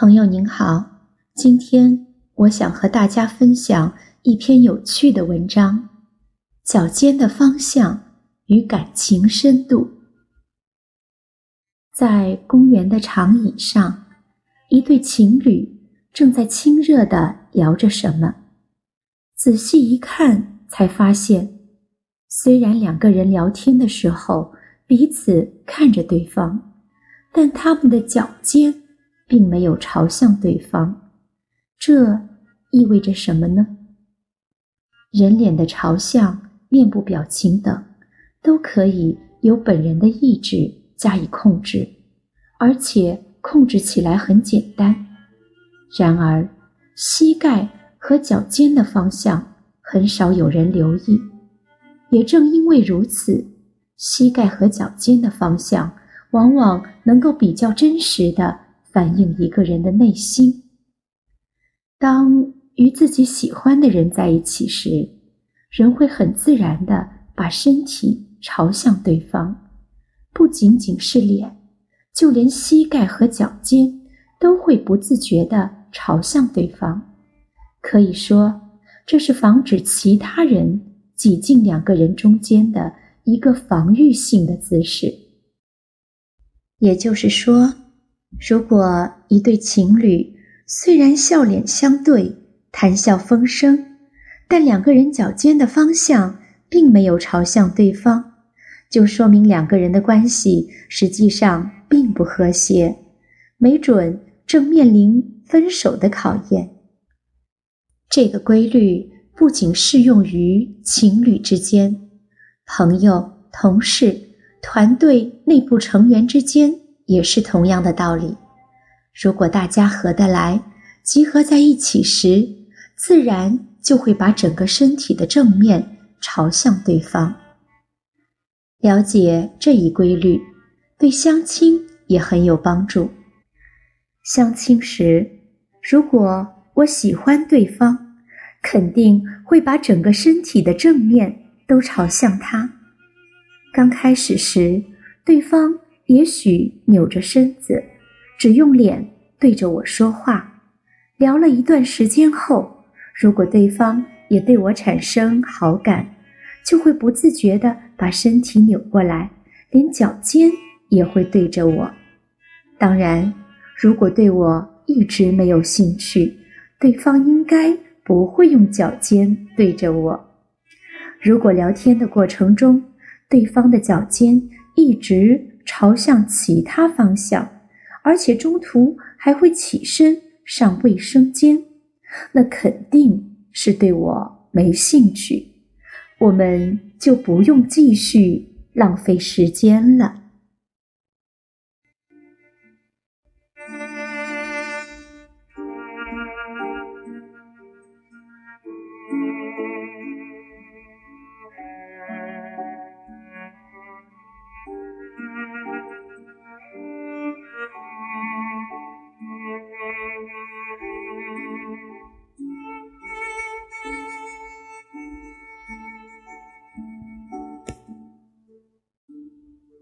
朋友您好，今天我想和大家分享一篇有趣的文章：脚尖的方向与感情深度。在公园的长椅上，一对情侣正在亲热地聊着什么。仔细一看，才发现，虽然两个人聊天的时候彼此看着对方，但他们的脚尖。并没有朝向对方，这意味着什么呢？人脸的朝向、面部表情等，都可以由本人的意志加以控制，而且控制起来很简单。然而，膝盖和脚尖的方向很少有人留意。也正因为如此，膝盖和脚尖的方向往往能够比较真实的。反映一个人的内心。当与自己喜欢的人在一起时，人会很自然的把身体朝向对方，不仅仅是脸，就连膝盖和脚尖都会不自觉的朝向对方。可以说，这是防止其他人挤进两个人中间的一个防御性的姿势。也就是说。如果一对情侣虽然笑脸相对、谈笑风生，但两个人脚尖的方向并没有朝向对方，就说明两个人的关系实际上并不和谐，没准正面临分手的考验。这个规律不仅适用于情侣之间，朋友、同事、团队内部成员之间。也是同样的道理。如果大家合得来，集合在一起时，自然就会把整个身体的正面朝向对方。了解这一规律，对相亲也很有帮助。相亲时，如果我喜欢对方，肯定会把整个身体的正面都朝向他。刚开始时，对方。也许扭着身子，只用脸对着我说话。聊了一段时间后，如果对方也对我产生好感，就会不自觉地把身体扭过来，连脚尖也会对着我。当然，如果对我一直没有兴趣，对方应该不会用脚尖对着我。如果聊天的过程中，对方的脚尖一直。朝向其他方向而且中途还会起身上卫生间那肯定是对我没兴趣我们就不用继续浪费时间了。